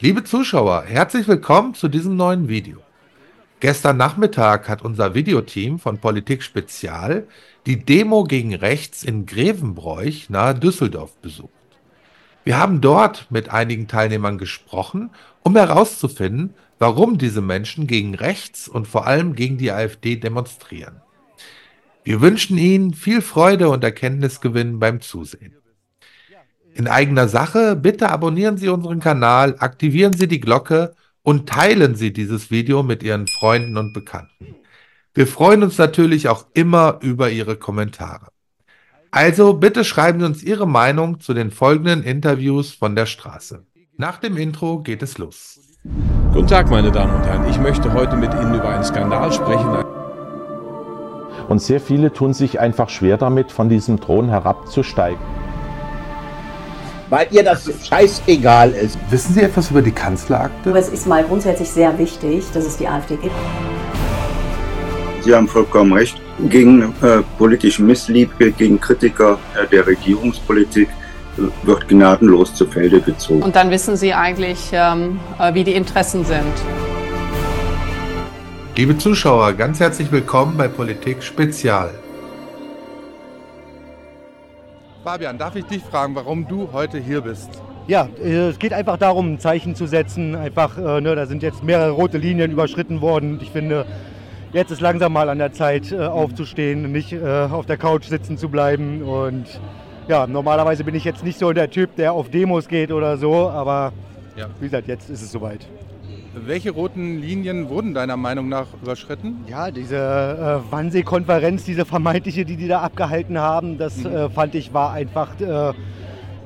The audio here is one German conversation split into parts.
Liebe Zuschauer, herzlich willkommen zu diesem neuen Video. Gestern Nachmittag hat unser Videoteam von Politik Spezial die Demo gegen Rechts in Grevenbroich nahe Düsseldorf besucht. Wir haben dort mit einigen Teilnehmern gesprochen, um herauszufinden, warum diese Menschen gegen Rechts und vor allem gegen die AfD demonstrieren. Wir wünschen Ihnen viel Freude und Erkenntnisgewinn beim Zusehen. In eigener Sache, bitte abonnieren Sie unseren Kanal, aktivieren Sie die Glocke und teilen Sie dieses Video mit Ihren Freunden und Bekannten. Wir freuen uns natürlich auch immer über Ihre Kommentare. Also bitte schreiben Sie uns Ihre Meinung zu den folgenden Interviews von der Straße. Nach dem Intro geht es los. Guten Tag, meine Damen und Herren. Ich möchte heute mit Ihnen über einen Skandal sprechen. Und sehr viele tun sich einfach schwer damit, von diesem Thron herabzusteigen. Weil ihr das scheißegal ist. Wissen Sie etwas über die Kanzlerakte? Aber es ist mal grundsätzlich sehr wichtig, dass es die AfD gibt. Sie haben vollkommen recht. Gegen äh, politische Missliebe, gegen Kritiker äh, der Regierungspolitik äh, wird gnadenlos zu Felde gezogen. Und dann wissen Sie eigentlich, ähm, äh, wie die Interessen sind. Liebe Zuschauer, ganz herzlich willkommen bei Politik Spezial. Fabian, darf ich dich fragen, warum du heute hier bist? Ja, äh, es geht einfach darum, ein Zeichen zu setzen. Einfach, äh, ne, da sind jetzt mehrere rote Linien überschritten worden. Ich finde, jetzt ist langsam mal an der Zeit, äh, aufzustehen, nicht auf der Couch sitzen zu bleiben. Und ja, normalerweise bin ich jetzt nicht so der Typ, der auf Demos geht oder so, aber Ja. wie gesagt, jetzt ist es soweit. Welche roten Linien wurden deiner Meinung nach überschritten? Ja, diese äh, Wannsee-Konferenz, diese vermeintliche, die die da abgehalten haben, das Mhm. äh, fand ich war einfach äh,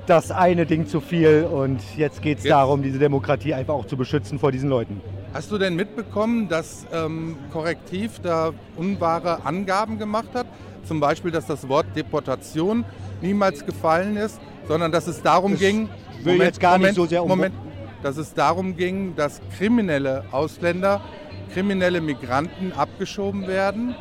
das eine Ding zu viel. Und jetzt geht es darum, diese Demokratie einfach auch zu beschützen vor diesen Leuten. Hast du denn mitbekommen, dass ähm, Korrektiv da unwahre Angaben gemacht hat? Zum Beispiel, dass das Wort Deportation niemals gefallen ist, sondern dass es darum Das ging, will jetzt gar nicht so sehr um- Moment, dass es darum ging, dass kriminelle Ausländer, kriminelle Migranten abgeschoben werden.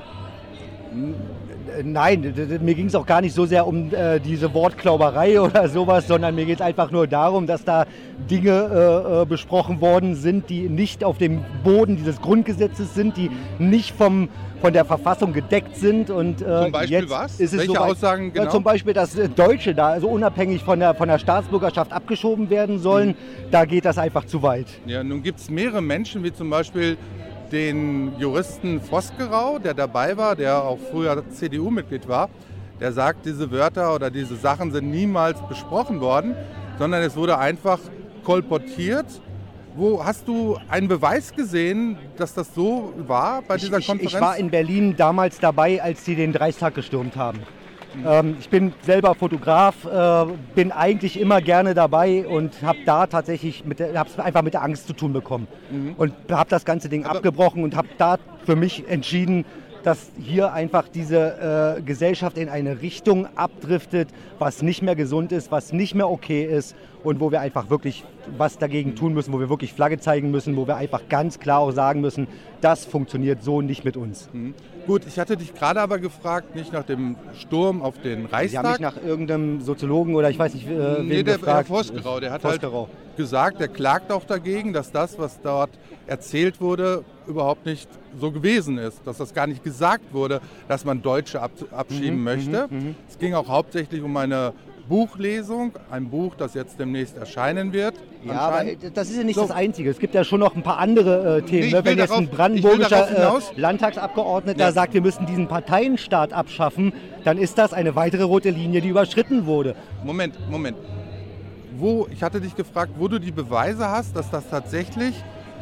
Äh, Nein, mir ging es auch gar nicht so sehr um äh, diese Wortklauberei oder sowas, sondern mir geht es einfach nur darum, dass da Dinge äh, äh, besprochen worden sind, die nicht auf dem Boden dieses Grundgesetzes sind, die nicht vom, von der Verfassung gedeckt sind. Und, äh, Zum Beispiel jetzt was? Ist es Welche soweit- Aussagen genau? Ja, zum Beispiel, dass äh, Deutsche da also unabhängig von der, von der Staatsbürgerschaft abgeschoben werden sollen. Mhm. Da geht das einfach zu weit. Ja, nun gibt es mehrere Menschen, wie zum Beispiel den Juristen Vosgerau, der dabei war, der auch früher CDU-Mitglied war. Der sagt, diese Wörter oder diese Sachen sind niemals besprochen worden, sondern es wurde einfach kolportiert. Wo hast du einen Beweis gesehen, dass das so war bei dieser ich, ich, Konferenz? ich war in Berlin damals dabei, als sie den Dreistag gestürmt haben. Ähm, ich bin selber Fotograf, äh, bin eigentlich immer gerne dabei und habe da tatsächlich mit der, hab's einfach mit der Angst zu tun bekommen. Und habe das ganze Ding Aber- abgebrochen und habe da für mich entschieden, dass hier einfach diese äh, Gesellschaft in eine Richtung abdriftet, was nicht mehr gesund ist, was nicht mehr okay ist und wo wir einfach wirklich was dagegen tun müssen, wo wir wirklich Flagge zeigen müssen, wo wir einfach ganz klar auch sagen müssen, das funktioniert so nicht mit uns. Mhm. Gut, ich hatte dich gerade aber gefragt, nicht nach dem Sturm auf den Sie haben Reichstag. mich nach irgendeinem Soziologen oder ich weiß nicht, äh, Nee, wen der Herr gefragt. Vosgerau, der hat Vosgerau. halt gesagt, der klagt auch dagegen, dass das, was dort erzählt wurde, überhaupt nicht so gewesen ist. Dass das gar nicht gesagt wurde, dass man Deutsche ab, abschieben Mhm, möchte. mhm, mhm. Es ging auch hauptsächlich um eine Buchlesung, ein Buch, das jetzt demnächst erscheinen wird. Ja, aber anscheinend. das ist ja nicht So. das Einzige. Es gibt ja schon noch ein paar andere äh, Themen. Nee, ne? Wenn jetzt darauf- ein brandenburgischer äh, Landtagsabgeordneter Ja. sagt, wir müssen diesen Parteienstaat abschaffen, dann ist das eine weitere rote Linie, die überschritten wurde. Moment, Moment. Wo, ich hatte dich gefragt, wo du die Beweise hast, dass das tatsächlich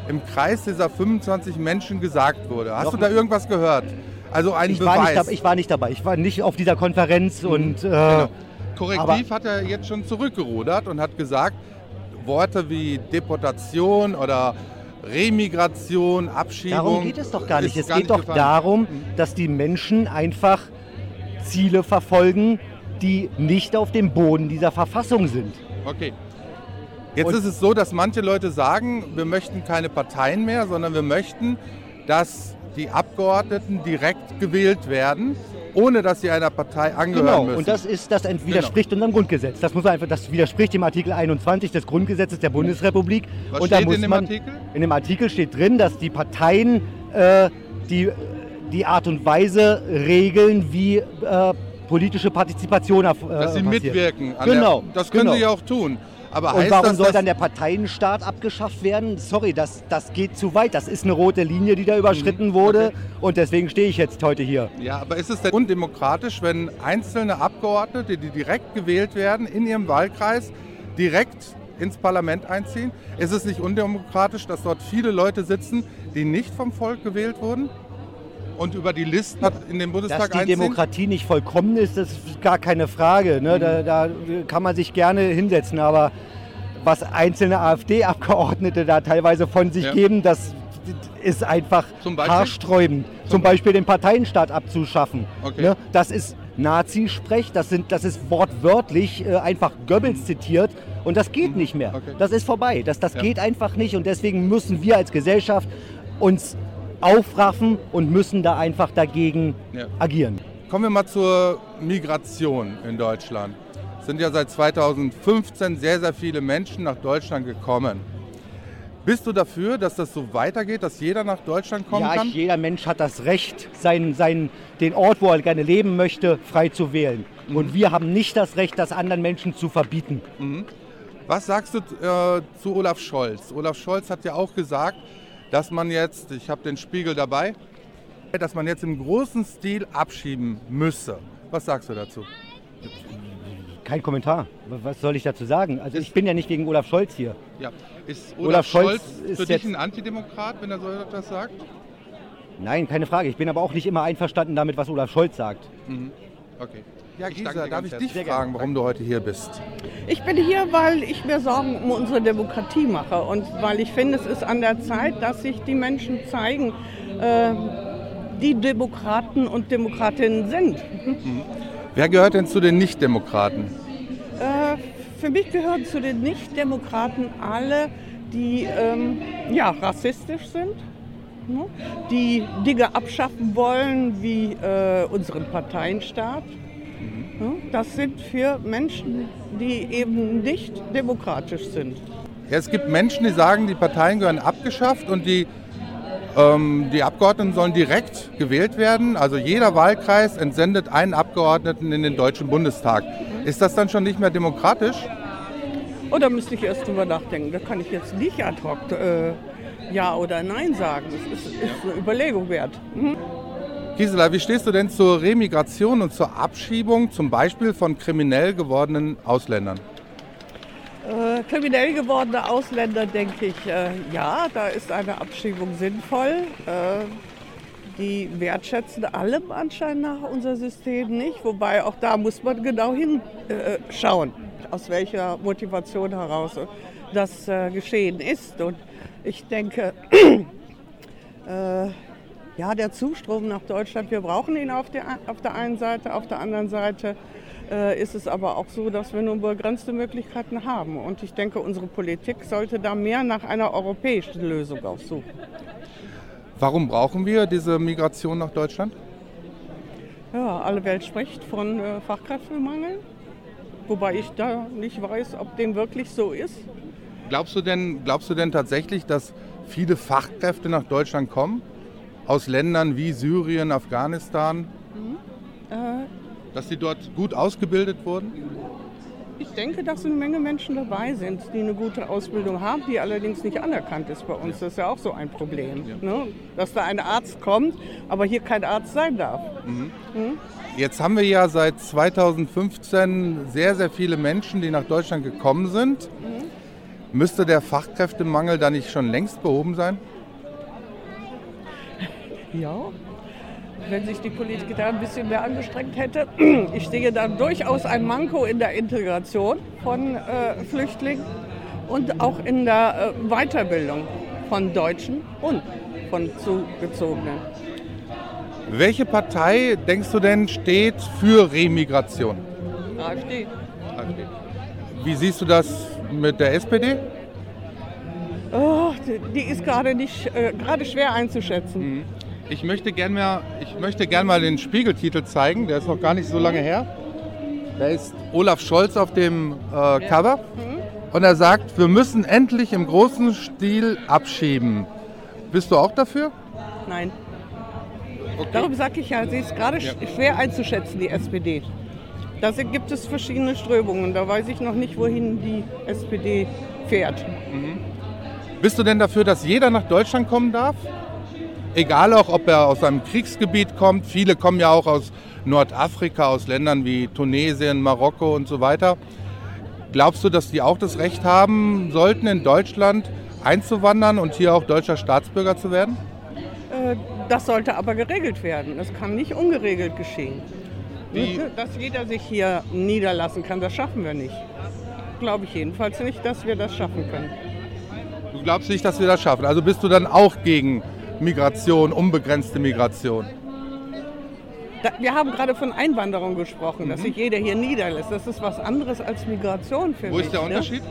im Kreis dieser 25 Menschen gesagt wurde. Hast du Nochmal. da irgendwas gehört? Also ein Ich war, Beweis. nicht, dab- ich war nicht dabei. Ich war nicht auf dieser Konferenz und äh, Genau. Korrektiv hat er jetzt schon zurückgerudert und hat gesagt, Worte wie Deportation oder Remigration, Abschiebung. Darum geht es doch gar nicht. Es gar geht doch gefallen. darum, dass die Menschen einfach Ziele verfolgen, die nicht auf dem Boden dieser Verfassung sind. Okay. Jetzt Und- ist es so, dass manche Leute sagen, wir möchten keine Parteien mehr, sondern wir möchten, dass die Abgeordneten direkt gewählt werden, ohne dass sie einer Partei angehören Genau, müssen. und das ist, das widerspricht unserem Grundgesetz. Das muss man einfach, das widerspricht dem Artikel 21 des Grundgesetzes der Bundesrepublik. Was und da steht muss in dem man, Artikel? In dem Artikel steht drin, dass die Parteien äh, die, die Art und Weise regeln, wie äh, politische Partizipation äh, dass sie passiert. mitwirken. An Genau, Der, das können genau. sie ja auch tun. Aber Und warum das, soll dann der Parteienstaat abgeschafft werden? Sorry, das, das geht zu weit. Das ist eine rote Linie, die da überschritten wurde. Mhm. Okay. Und deswegen stehe ich jetzt heute hier. Ja, aber ist es denn undemokratisch, wenn einzelne Abgeordnete, die direkt gewählt werden, in ihrem Wahlkreis direkt ins Parlament einziehen? Ist es nicht undemokratisch, dass dort viele Leute sitzen, die nicht vom Volk gewählt wurden und über die Listen hat in den Dass Bundestag die einziehen? Demokratie nicht vollkommen ist, das ist gar keine Frage. Ne? Da, da kann man sich gerne hinsetzen. Aber was einzelne AfD-Abgeordnete da teilweise von sich Ja. geben, das ist einfach Zum haarsträubend. Zum Beispiel den Parteienstaat abzuschaffen. Okay. Ne? Das ist Nazi-Sprech, das, sind, das ist wortwörtlich äh, einfach Goebbels zitiert und das geht nicht mehr. Mhm. Okay. Das ist vorbei. Das, das Ja. geht einfach nicht und deswegen müssen wir als Gesellschaft uns aufraffen und müssen da einfach dagegen Ja. agieren. Kommen wir mal zur Migration in Deutschland. Es sind ja seit 2015 sehr, sehr viele Menschen nach Deutschland gekommen. Bist du dafür, dass das so weitergeht, dass jeder nach Deutschland kommen ja, kann? jeder Mensch hat das Recht, sein, sein, den Ort, wo er gerne leben möchte, frei zu wählen. Mhm. Und wir haben nicht das Recht, das anderen Menschen zu verbieten. Was sagst du äh, zu Olaf Scholz? Olaf Scholz hat ja auch gesagt, dass man jetzt, ich habe den Spiegel dabei, dass man jetzt im großen Stil abschieben müsse. Was sagst du dazu? Kein Kommentar. Was soll ich dazu sagen? Also ich bin ja nicht gegen Olaf Scholz hier. Ja. Ist Olaf Olaf, Scholz Scholz, ist für dich ein Antidemokrat, wenn er so etwas sagt? Nein, keine Frage. Ich bin aber auch nicht immer einverstanden damit, was Olaf Scholz sagt. Okay. Ja, Ich Gisa, darf ich dich Sehr gerne. fragen, warum du heute hier bist? Ich bin hier, weil ich mir Sorgen um unsere Demokratie mache und weil ich finde, es ist an der Zeit, dass sich die Menschen zeigen, äh, die Demokraten und Demokratinnen sind. Wer gehört denn zu den Nichtdemokraten? Äh, für mich gehören zu den Nichtdemokraten alle, die ähm, ja, rassistisch sind, ne? die Dinge abschaffen wollen, wie äh, unseren Parteienstaat. Das sind für Menschen, die eben nicht demokratisch sind. Es gibt Menschen, die sagen, die Parteien gehören abgeschafft und die, ähm, die Abgeordneten sollen direkt gewählt werden. Also jeder Wahlkreis entsendet einen Abgeordneten in den Deutschen Bundestag. Ist das dann schon nicht mehr demokratisch? Oder müsste ich erst drüber nachdenken? Da kann ich jetzt nicht ad hoc äh, Ja oder Nein sagen. Das ist, ist eine Überlegung wert. Mhm. Gisela, wie stehst du denn zur Remigration und zur Abschiebung zum Beispiel von kriminell gewordenen Ausländern? Äh, kriminell gewordene Ausländer, denke ich, äh, ja, da ist eine Abschiebung sinnvoll. Äh, die wertschätzen allem anscheinend nach unser System nicht. Wobei auch da muss man genau hinschauen, aus welcher Motivation heraus das äh, geschehen ist. Und ich denke, äh, ja, der Zustrom nach Deutschland, wir brauchen ihn auf der, auf der einen Seite, auf der anderen Seite äh, ist es aber auch so, dass wir nur begrenzte Möglichkeiten haben. Und ich denke, unsere Politik sollte da mehr nach einer europäischen Lösung aussuchen. Warum brauchen wir diese Migration nach Deutschland? Ja, alle Welt spricht von äh, Fachkräftemangel, wobei ich da nicht weiß, ob dem wirklich so ist. Glaubst du denn, glaubst du denn tatsächlich, dass viele Fachkräfte nach Deutschland kommen? Aus Ländern wie Syrien, Afghanistan? Äh, Dass sie dort gut ausgebildet wurden? Ich denke, dass eine Menge Menschen dabei sind, die eine gute Ausbildung haben, die allerdings nicht anerkannt ist bei uns. Das ist ja auch so ein Problem. Ne? Dass da ein Arzt kommt, aber hier kein Arzt sein darf. Jetzt haben wir ja seit 2015 sehr, sehr viele Menschen, die nach Deutschland gekommen sind. Müsste der Fachkräftemangel da nicht schon längst behoben sein? Ja. Wenn sich die Politik da ein bisschen mehr angestrengt hätte. Ich sehe da durchaus ein Manko in der Integration von äh, Flüchtlingen und auch in der äh, Weiterbildung von Deutschen und von Zugezogenen. Welche Partei, denkst du denn, steht für Remigration? AfD. Wie siehst du das mit der SPD? Oh, die- ist gerade nicht, äh, gerade schwer einzuschätzen. Ich möchte gern mal, ich möchte gern mal den Spiegeltitel zeigen, der ist noch gar nicht so lange her. Da ist Olaf Scholz auf dem äh, Cover und er sagt, wir müssen endlich im großen Stil abschieben. Bist du auch dafür? Nein. Darum sage ich ja, sie ist gerade sch- schwer einzuschätzen, die SPD. Da gibt es verschiedene Strömungen. Da weiß ich noch nicht, wohin die SPD fährt. Bist du denn dafür, dass jeder nach Deutschland kommen darf? Egal auch, ob er aus einem Kriegsgebiet kommt. Viele kommen ja auch aus Nordafrika, aus Ländern wie Tunesien, Marokko und so weiter. Glaubst du, dass die auch das Recht haben sollten, in Deutschland einzuwandern und hier auch deutscher Staatsbürger zu werden? Äh, Das sollte aber geregelt werden. Das kann nicht ungeregelt geschehen. Wie- Dass jeder sich hier niederlassen kann, das schaffen wir nicht. Glaube ich jedenfalls nicht, dass wir das schaffen können. Du glaubst nicht, dass wir das schaffen. Also bist du dann auch gegen Migration, unbegrenzte Migration? Wir haben gerade von Einwanderung gesprochen, Mhm. dass sich jeder hier niederlässt. Das ist was anderes als Migration für Wo mich. ist der ne? Unterschied?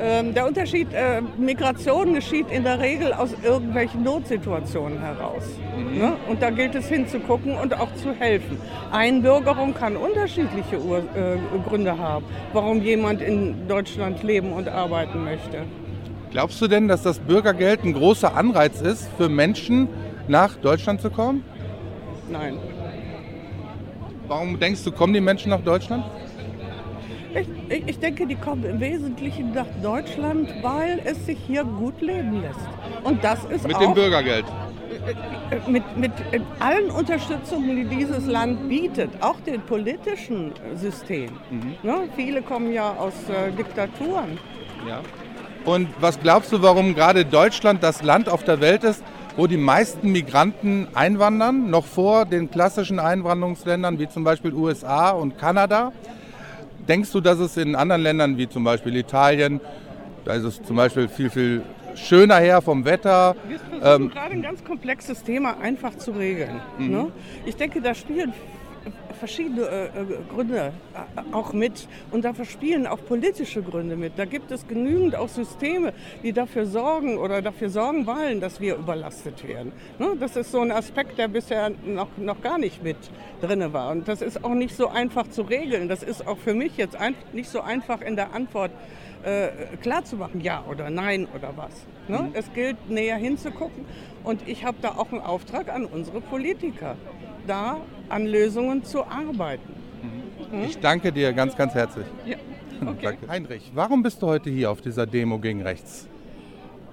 Ähm, der Unterschied, äh, Migration geschieht in der Regel aus irgendwelchen Notsituationen heraus. Mhm. Ne? Und da gilt es hinzugucken und auch zu helfen. Einbürgerung kann unterschiedliche äh, Gründe haben, warum jemand in Deutschland leben und arbeiten möchte. Glaubst du denn, dass das Bürgergeld ein großer Anreiz ist für Menschen, nach Deutschland zu kommen? Nein. Warum denkst du, kommen die Menschen nach Deutschland? Ich, ich, ich denke, die kommen im Wesentlichen nach Deutschland, weil es sich hier gut leben lässt. Und das ist Mit auch dem Bürgergeld. äh, mit, mit allen Unterstützungen, die dieses Land bietet, auch dem politischen System. Ne? Viele kommen ja aus äh, Diktaturen. Ja. Und was glaubst du, warum gerade Deutschland das Land auf der Welt ist, wo die meisten Migranten einwandern, noch vor den klassischen Einwanderungsländern wie zum Beispiel USA und Kanada? Denkst du, dass es in anderen Ländern wie zum Beispiel Italien, da ist es zum Beispiel viel, viel schöner her vom Wetter? Wir versuchen Ähm, gerade ein ganz komplexes Thema einfach zu regeln. Mhm. Ne? Ich denke, da spielen verschiedene äh, äh, Gründe äh, auch mit und da spielen auch politische Gründe mit. Da gibt es genügend auch Systeme, die dafür sorgen oder dafür sorgen wollen, dass wir überlastet werden. Ne? Das ist so ein Aspekt, der bisher noch, noch gar nicht mit drin war. Und das ist auch nicht so einfach zu regeln. Das ist auch für mich jetzt ein, nicht so einfach in der Antwort äh, klar zu machen, ja oder nein oder was. Ne? Es gilt näher hinzugucken und ich habe da auch einen Auftrag an unsere Politiker, da an Lösungen zu arbeiten. ich danke dir ganz, ganz herzlich. Ja. Okay. Danke. Heinrich, warum bist du heute hier auf dieser Demo gegen rechts?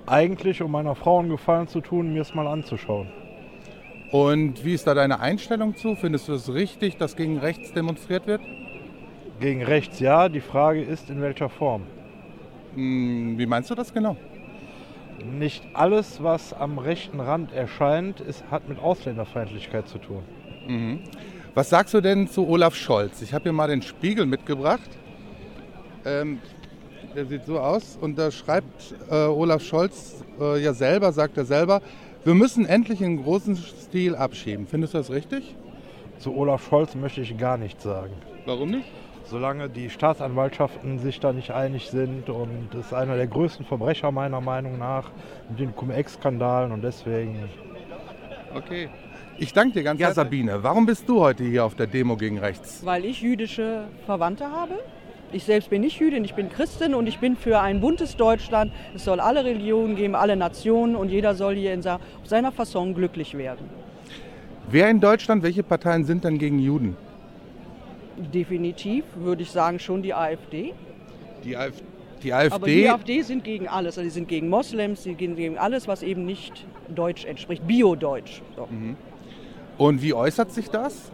Eigentlich, um meiner Frau einen Gefallen zu tun, mir es mal anzuschauen. Und wie ist da deine Einstellung zu? Findest du es richtig, dass gegen rechts demonstriert wird? Gegen rechts ja, die Frage ist, in welcher Form. Hm, Wie meinst du das genau? Nicht alles, was am rechten Rand erscheint, ist, hat mit Ausländerfeindlichkeit zu tun. Mhm. Was sagst du denn zu Olaf Scholz? Ich habe hier mal den Spiegel mitgebracht. Ähm, der sieht so aus und da schreibt äh, Olaf Scholz äh, ja selber, sagt er selber, wir müssen endlich in großen Stil abschieben. Findest du das richtig? Zu Olaf Scholz möchte ich gar nichts sagen. Warum nicht? Solange die Staatsanwaltschaften sich da nicht einig sind und ist einer der größten Verbrecher meiner Meinung nach mit den Cum-Ex-Skandalen und deswegen Okay. Ich danke dir ganz ja, Sabine, warum bist du heute hier auf der Demo gegen rechts? Weil ich jüdische Verwandte habe. Ich selbst bin nicht Jüdin, ich bin Christin und ich bin für ein buntes Deutschland. Es soll alle Religionen geben, alle Nationen und jeder soll hier in auf seiner Fasson glücklich werden. Wer in Deutschland, welche Parteien sind denn gegen Juden? Definitiv würde ich sagen schon die AfD. Die, Af die AfD. Aber die AfD sind gegen alles. Also die sind gegen Moslems, sie sind gegen alles, was eben nicht Deutsch entspricht, Bio-Deutsch. So. Mhm. Und wie äußert sich das?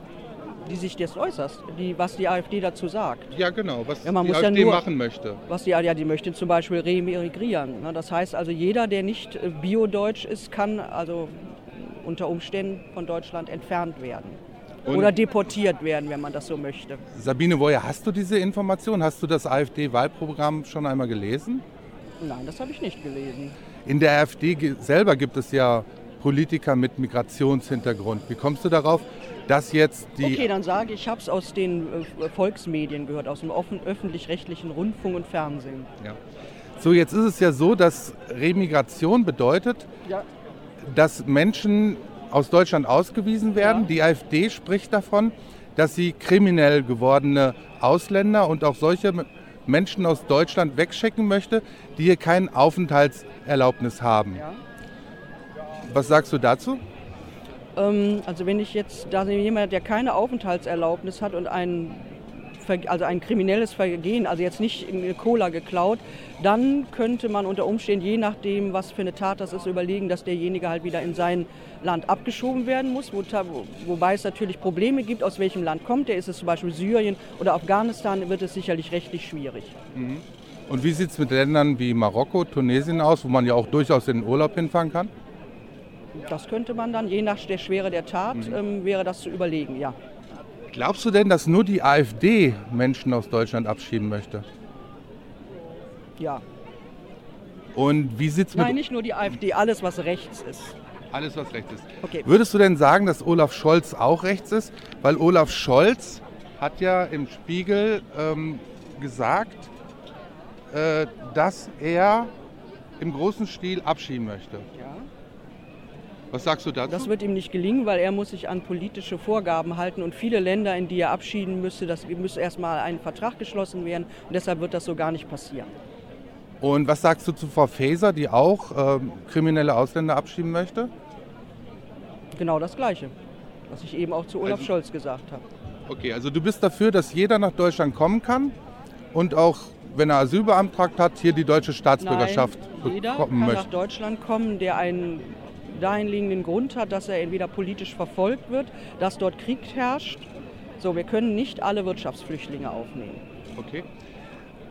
Wie sich das äußert, die, was die AfD dazu sagt. Ja, genau, was Ja, man die muss ja AfD nur- machen möchte. Was die, ja, die möchten zum Beispiel remigrieren. ne? Das heißt also, jeder, der nicht äh, biodeutsch ist, kann also unter Umständen von Deutschland entfernt werden. Und- Oder deportiert werden, wenn man das so möchte. Sabine, woher hast du diese Information? Hast du das AfD-Wahlprogramm schon einmal gelesen? Nein, das habe ich nicht gelesen. In der AfD selber gibt es ja Politiker mit Migrationshintergrund. Wie kommst du darauf, dass jetzt die... Okay, dann sage ich, ich habe es aus den äh, Volksmedien gehört, aus dem öffentlich-rechtlichen Rundfunk und Fernsehen. Ja. So, jetzt ist es ja so, dass Remigration bedeutet, Ja. dass Menschen aus Deutschland ausgewiesen werden. Ja. Die AfD spricht davon, dass sie kriminell gewordene Ausländer und auch solche Menschen aus Deutschland wegschicken möchte, die hier kein Aufenthaltserlaubnis haben. Ja. Was sagst du dazu? Ähm, also wenn ich jetzt, da jemand, der keine Aufenthaltserlaubnis hat und ein, also ein kriminelles Vergehen, also jetzt nicht Cola geklaut, dann könnte man unter Umständen, je nachdem, was für eine Tat das ist, überlegen, dass derjenige halt wieder in sein Land abgeschoben werden muss. Wo, wobei es natürlich Probleme gibt, aus welchem Land kommt er. Ist es zum Beispiel Syrien oder Afghanistan, wird es sicherlich rechtlich schwierig. Mhm. Und wie sieht es mit Ländern wie Marokko, Tunesien aus, wo man ja auch durchaus in den Urlaub hinfahren kann? Das könnte man dann, je nach der Schwere der Tat, mhm. ähm, wäre das zu überlegen, ja. Glaubst du denn, dass nur die AfD Menschen aus Deutschland abschieben möchte? Ja. Und wie sieht es mit. Nein, nicht nur die AfD, alles, was rechts ist. Alles, was rechts ist. Okay. Würdest du denn sagen, dass Olaf Scholz auch rechts ist? Weil Olaf Scholz hat ja im Spiegel ähm, gesagt, äh, dass er im großen Stil abschieben möchte. Was sagst du dazu? Das wird ihm nicht gelingen, weil er muss sich an politische Vorgaben halten und viele Länder, in die er abschieden müsste, das müsste erstmal ein Vertrag geschlossen werden und deshalb wird das so gar nicht passieren. Und was sagst du zu Frau Faeser, die auch ähm, kriminelle Ausländer abschieben möchte? Genau das Gleiche, was ich eben auch zu Olaf also, Scholz gesagt habe. Okay, also du bist dafür, dass jeder nach Deutschland kommen kann und auch, wenn er Asyl beantragt hat, hier die deutsche Staatsbürgerschaft Nein, jeder bekommen kann möchte. nach Deutschland kommen, der einen dahinliegenden Grund hat, dass er entweder politisch verfolgt wird, dass dort Krieg herrscht. So, wir können nicht alle Wirtschaftsflüchtlinge aufnehmen. Okay.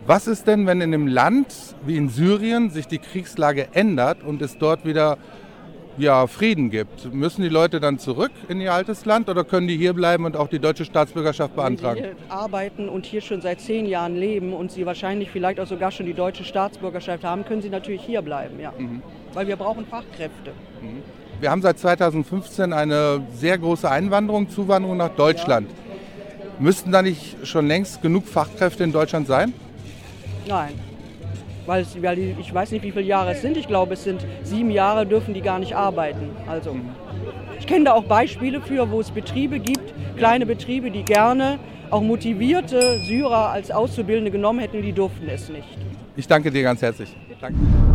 Was ist denn, wenn in einem Land wie in Syrien sich die Kriegslage ändert und es dort wieder ja, Frieden gibt? Müssen die Leute dann zurück in ihr altes Land oder können die hier bleiben und auch die deutsche Staatsbürgerschaft beantragen? Wenn sie arbeiten und hier schon seit zehn Jahren leben und sie wahrscheinlich vielleicht auch sogar schon die deutsche Staatsbürgerschaft haben, können sie natürlich hier bleiben, ja. Mhm. Weil wir brauchen Fachkräfte. Mhm. Wir haben seit 2015 eine sehr große Einwanderung, Zuwanderung nach Deutschland. Ja. Müssten da nicht schon längst genug Fachkräfte in Deutschland sein? Nein. Weil, es, weil ich weiß nicht, wie viele Jahre es sind. Ich glaube, es sind sieben Jahre, dürfen die gar nicht arbeiten. Also, ich kenne da auch Beispiele für, wo es Betriebe gibt, kleine Betriebe, die gerne auch motivierte Syrer als Auszubildende genommen hätten, die durften es nicht. Ich danke dir ganz herzlich.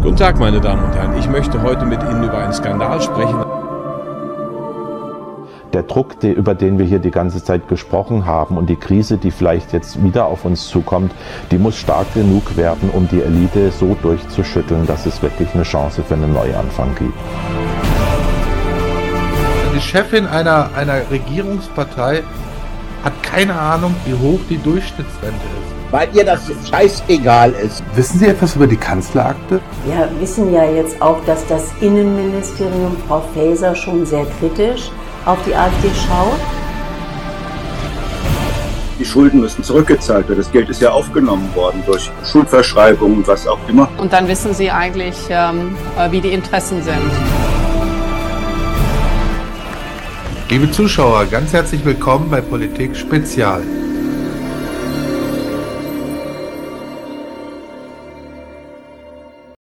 Guten Tag, meine Damen und Herren. Ich möchte heute mit Ihnen über einen Skandal sprechen der Druck, über den wir hier die ganze Zeit gesprochen haben und die Krise, die vielleicht jetzt wieder auf uns zukommt, die muss stark genug werden, um die Elite so durchzuschütteln, dass es wirklich eine Chance für einen Neuanfang gibt. Die Chefin einer, einer Regierungspartei hat keine Ahnung, wie hoch die Durchschnittsrente ist. Weil ihr das scheißegal ist. Wissen Sie etwas über die Kanzlerakte? Wir wissen ja jetzt auch, dass das Innenministerium Frau Faeser schon sehr kritisch auf die AfD schaut? Die Schulden müssen zurückgezahlt werden. Das Geld ist ja aufgenommen worden durch Schuldverschreibungen und was auch immer. Und dann wissen Sie eigentlich, ähm, äh, wie die Interessen sind. Liebe Zuschauer, ganz herzlich willkommen bei Politik Spezial.